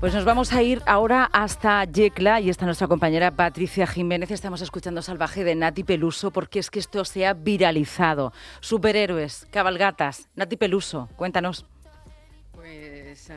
Pues nos vamos a ir ahora hasta Yecla y está nuestra compañera Patricia Jiménez. Estamos escuchando Salvaje de Nati Peluso porque es que esto se ha viralizado. Superhéroes, cabalgatas, Nati Peluso, cuéntanos.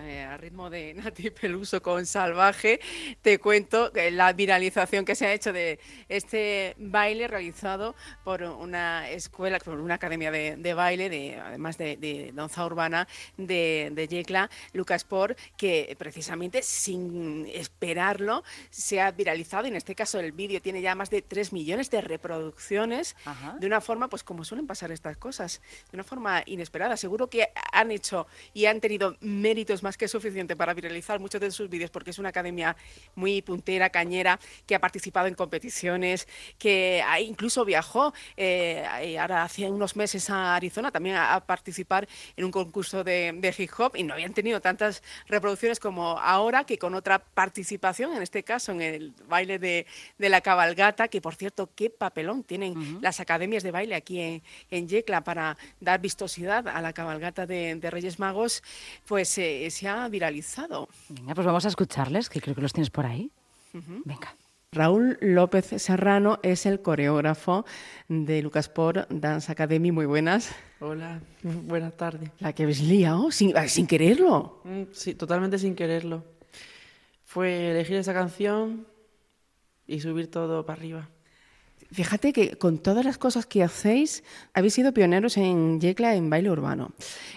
Eh, a ritmo de Nati Peluso con Salvaje, te cuento la viralización que se ha hecho de este baile realizado por una escuela, por una academia de, de baile, de, además de, de danza urbana de, de Yecla, Lucas Por, que precisamente sin esperarlo se ha viralizado. Y en este caso el vídeo tiene ya más de 3 millones de reproducciones Ajá. de una forma, pues como suelen pasar estas cosas, de una forma inesperada. Seguro que han hecho y han tenido méritos más que suficiente para viralizar muchos de sus vídeos, porque es una academia muy puntera, cañera, que ha participado en competiciones, que incluso viajó eh, ahora hace unos meses a Arizona también a, a participar en un concurso de, de hip hop y no habían tenido tantas reproducciones como ahora, que con otra participación, en este caso en el baile de, de la cabalgata, que por cierto, qué papelón tienen las academias de baile aquí en, en Yecla para dar vistosidad a la cabalgata de, de Reyes Magos, pues eh, se ha viralizado. Venga, pues vamos a escucharles, que creo que los tienes por ahí. Venga. Raúl López Serrano es el coreógrafo de Lucas Por Dance Academy. Muy buenas. Hola, buenas tardes. La que habéis liado sin, sin quererlo. Mm, Sí, totalmente sin quererlo. Fue elegir esa canción y subir todo para arriba. Fíjate que con todas las cosas que hacéis, habéis sido pioneros en Yecla en baile urbano.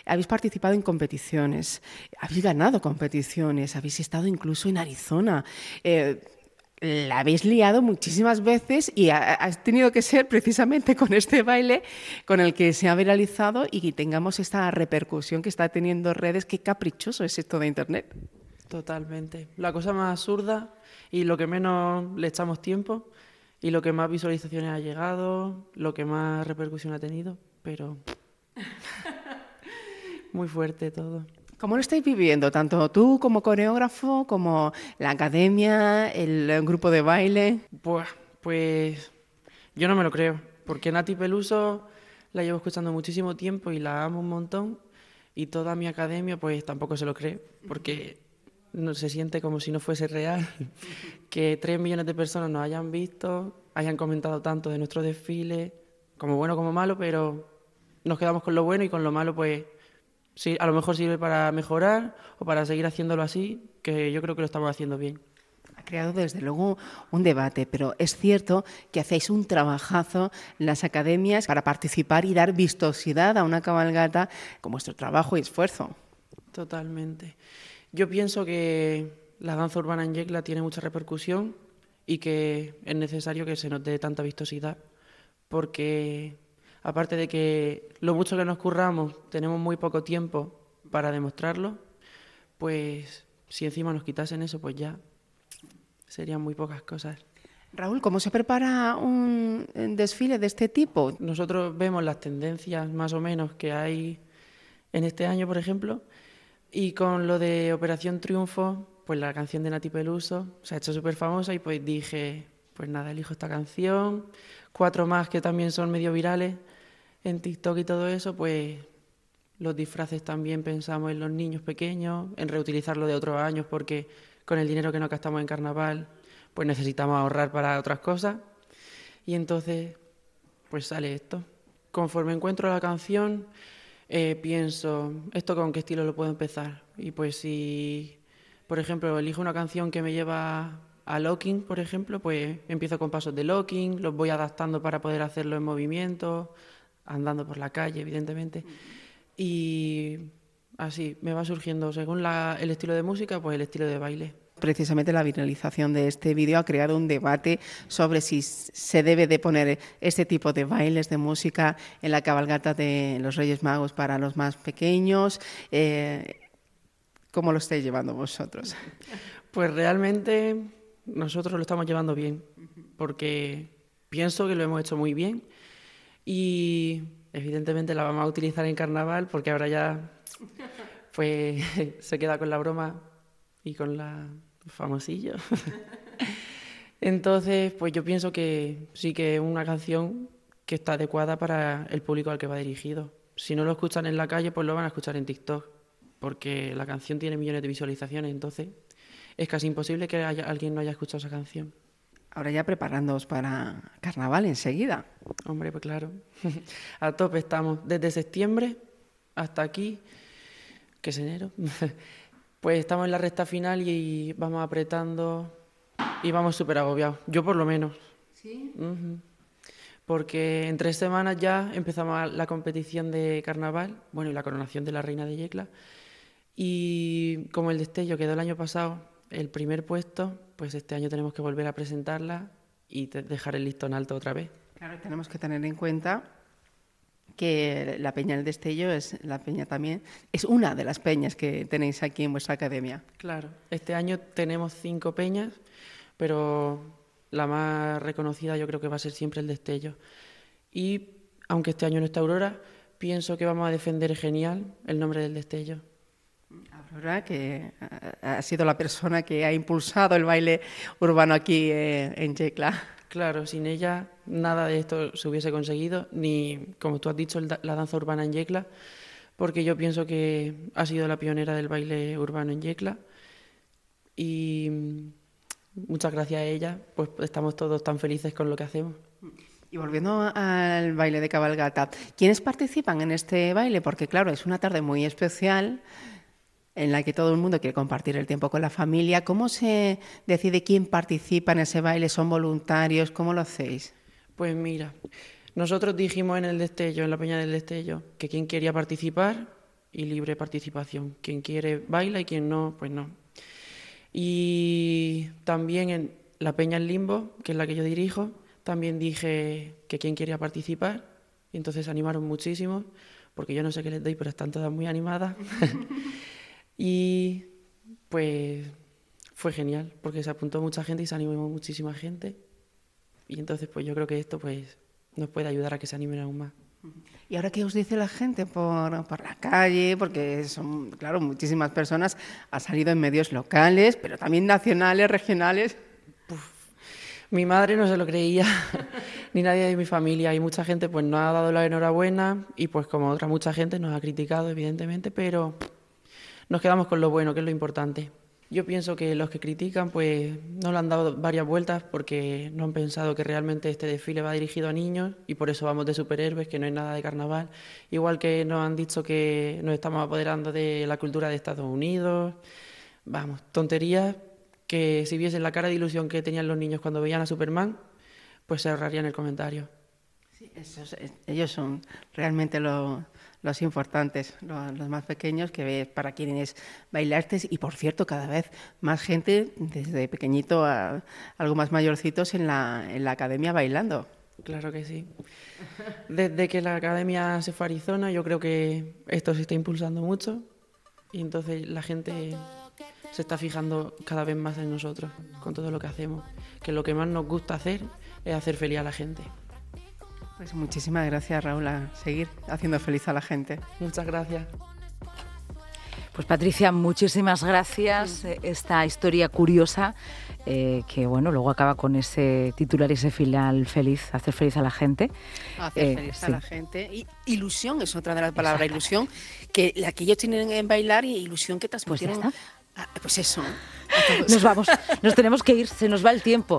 Habéis participado en competiciones, habéis ganado competiciones, habéis estado incluso en Arizona. Eh, la habéis liado muchísimas veces y ha, ha tenido que ser precisamente con este baile con el que se ha viralizado y tengamos esta repercusión que está teniendo redes. Qué caprichoso es esto de Internet. Totalmente. La cosa más absurda y lo que menos le echamos tiempo y lo que más visualizaciones ha llegado, lo que más repercusión ha tenido, pero muy fuerte todo. ¿Cómo lo estáis viviendo? Tanto tú como coreógrafo, como la academia, el grupo de baile. Pues, pues yo no me lo creo, porque Nati Peluso la llevo escuchando muchísimo tiempo y la amo un montón y toda mi academia pues tampoco se lo cree, porque no se siente como si no fuese real que tres millones de personas nos hayan visto, hayan comentado tanto de nuestro desfile, como bueno como malo, pero nos quedamos con lo bueno y con lo malo pues sí, a lo mejor sirve para mejorar o para seguir haciéndolo así, que yo creo que lo estamos haciendo bien. Ha creado desde luego un debate, pero es cierto que hacéis un trabajazo en las academias para participar y dar vistosidad a una cabalgata con vuestro trabajo y esfuerzo. Totalmente. Yo pienso que la danza urbana en Yecla tiene mucha repercusión y que es necesario que se nos dé tanta vistosidad, porque aparte de que lo mucho que nos curramos, tenemos muy poco tiempo para demostrarlo, pues si encima nos quitasen eso, pues ya serían muy pocas cosas. Raúl, ¿cómo se prepara un desfile de este tipo? Nosotros vemos las tendencias más o menos que hay en este año, por ejemplo, y con lo de Operación Triunfo, pues la canción de Nati Peluso se ha hecho súper famosa y pues dije, pues nada, elijo esta canción, cuatro más que también son medio virales en TikTok y todo eso, pues los disfraces también pensamos en los niños pequeños, en reutilizarlo de otros años porque con el dinero que nos gastamos en carnaval, pues necesitamos ahorrar para otras cosas. Y entonces, pues sale esto. Conforme encuentro la canción, eh, pienso, ¿esto con qué estilo lo puedo empezar? Y pues si, por ejemplo, elijo una canción que me lleva a locking, por ejemplo, pues empiezo con pasos de locking, los voy adaptando para poder hacerlo en movimiento, andando por la calle, evidentemente. Y así me va surgiendo, según la- el estilo de música, pues el estilo de baile. Precisamente la viralización de este vídeo ha creado un debate sobre si se debe de poner este tipo de bailes de música en la cabalgata de los Reyes Magos para los más pequeños. Eh, ¿Cómo lo estáis llevando vosotros? Pues realmente nosotros lo estamos llevando bien, porque pienso que lo hemos hecho muy bien y evidentemente la vamos a utilizar en carnaval porque ahora ya pues se queda con la broma y con la famosillo. Entonces, pues yo pienso que sí que es una canción que está adecuada para el público al que va dirigido. si no lo escuchan en la calle, pues lo van a escuchar en TikTok, porque la canción tiene millones de visualizaciones, entonces es casi imposible que haya, alguien no haya escuchado esa canción. Ahora ya preparándoos para carnaval enseguida. Hombre, pues claro, a tope estamos. Desde septiembre hasta aquí, que es enero, pues estamos en la recta final y vamos apretando y vamos súper agobiados. Yo por lo menos. ¿Sí? Porque en tres semanas ya empezamos la competición de carnaval, bueno, y la coronación de la reina de Yecla. Y como el destello quedó el año pasado el primer puesto, pues este año tenemos que volver a presentarla y dejar el listón alto otra vez. Claro, tenemos que tener en cuenta que la Peña del Destello es la peña también, es una de las peñas que tenéis aquí en vuestra academia. Claro, este año tenemos cinco peñas, pero la más reconocida yo creo que va a ser siempre el Destello. Y aunque este año no está Aurora, pienso que vamos a defender genial el nombre del Destello. Aurora, que ha sido la persona que ha impulsado el baile urbano aquí eh, en Yecla. Claro, sin ella nada de esto se hubiese conseguido, ni, como tú has dicho, la danza urbana en Yecla, porque yo pienso que ha sido la pionera del baile urbano en Yecla. Y muchas gracias a ella, pues estamos todos tan felices con lo que hacemos. Y volviendo al baile de cabalgata, ¿quiénes participan en este baile? Porque claro, es una tarde muy especial en la que todo el mundo quiere compartir el tiempo con la familia. ¿Cómo se decide quién participa en ese baile? ¿Son voluntarios? ¿Cómo lo hacéis? Pues mira, nosotros dijimos en el destello, en la Peña del Destello, que quien quería participar y libre participación. Quien quiere baila y quien no, pues no. Y también en la Peña en Limbo, que es la que yo dirijo, también dije que quien quería participar. Y entonces se animaron muchísimo, porque yo no sé qué les doy, pero están todas muy animadas. Y pues fue genial, porque se apuntó mucha gente y se animó muchísima gente. Y entonces pues yo creo que esto pues nos puede ayudar a que se animen aún más. ¿Y ahora qué os dice la gente por, por, la calle? Porque son, claro, muchísimas personas, ha salido en medios locales, pero también nacionales, regionales. Mi madre no se lo creía, ni nadie de mi familia, y mucha gente pues no ha dado la enhorabuena, y pues como otra mucha gente nos ha criticado, evidentemente, pero nos quedamos con lo bueno, que es lo importante. Yo pienso que los que critican pues no le han dado varias vueltas porque no han pensado que realmente este desfile va dirigido a niños y por eso vamos de superhéroes, que no es nada de carnaval. Igual que nos han dicho que nos estamos apoderando de la cultura de Estados Unidos. Vamos, tonterías que si viesen la cara de ilusión que tenían los niños cuando veían a Superman, pues se ahorrarían el comentario. Sí, ellos son realmente lo, los importantes, los, más pequeños, que para quienes bailaste y por cierto cada vez más gente desde pequeñito a algo más mayorcitos en la, en la academia bailando. Claro que sí. Desde que la academia se fue a Arizona yo creo que esto se está impulsando mucho y entonces la gente se está fijando cada vez más en nosotros con todo lo que hacemos, que lo que más nos gusta hacer es hacer feliz a la gente. Pues muchísimas gracias, Raúl, a seguir haciendo feliz a la gente. Muchas gracias. Pues Patricia, muchísimas gracias. Esta historia curiosa eh, que bueno, luego acaba con ese titular y ese final feliz, hacer feliz a la gente. Hacer eh, feliz a la gente. Y ilusión es otra de las palabras, ilusión, que la que ellos tienen en bailar y ilusión que transmitieron. Pues, pues eso. Nos vamos, nos tenemos que ir, se nos va el tiempo.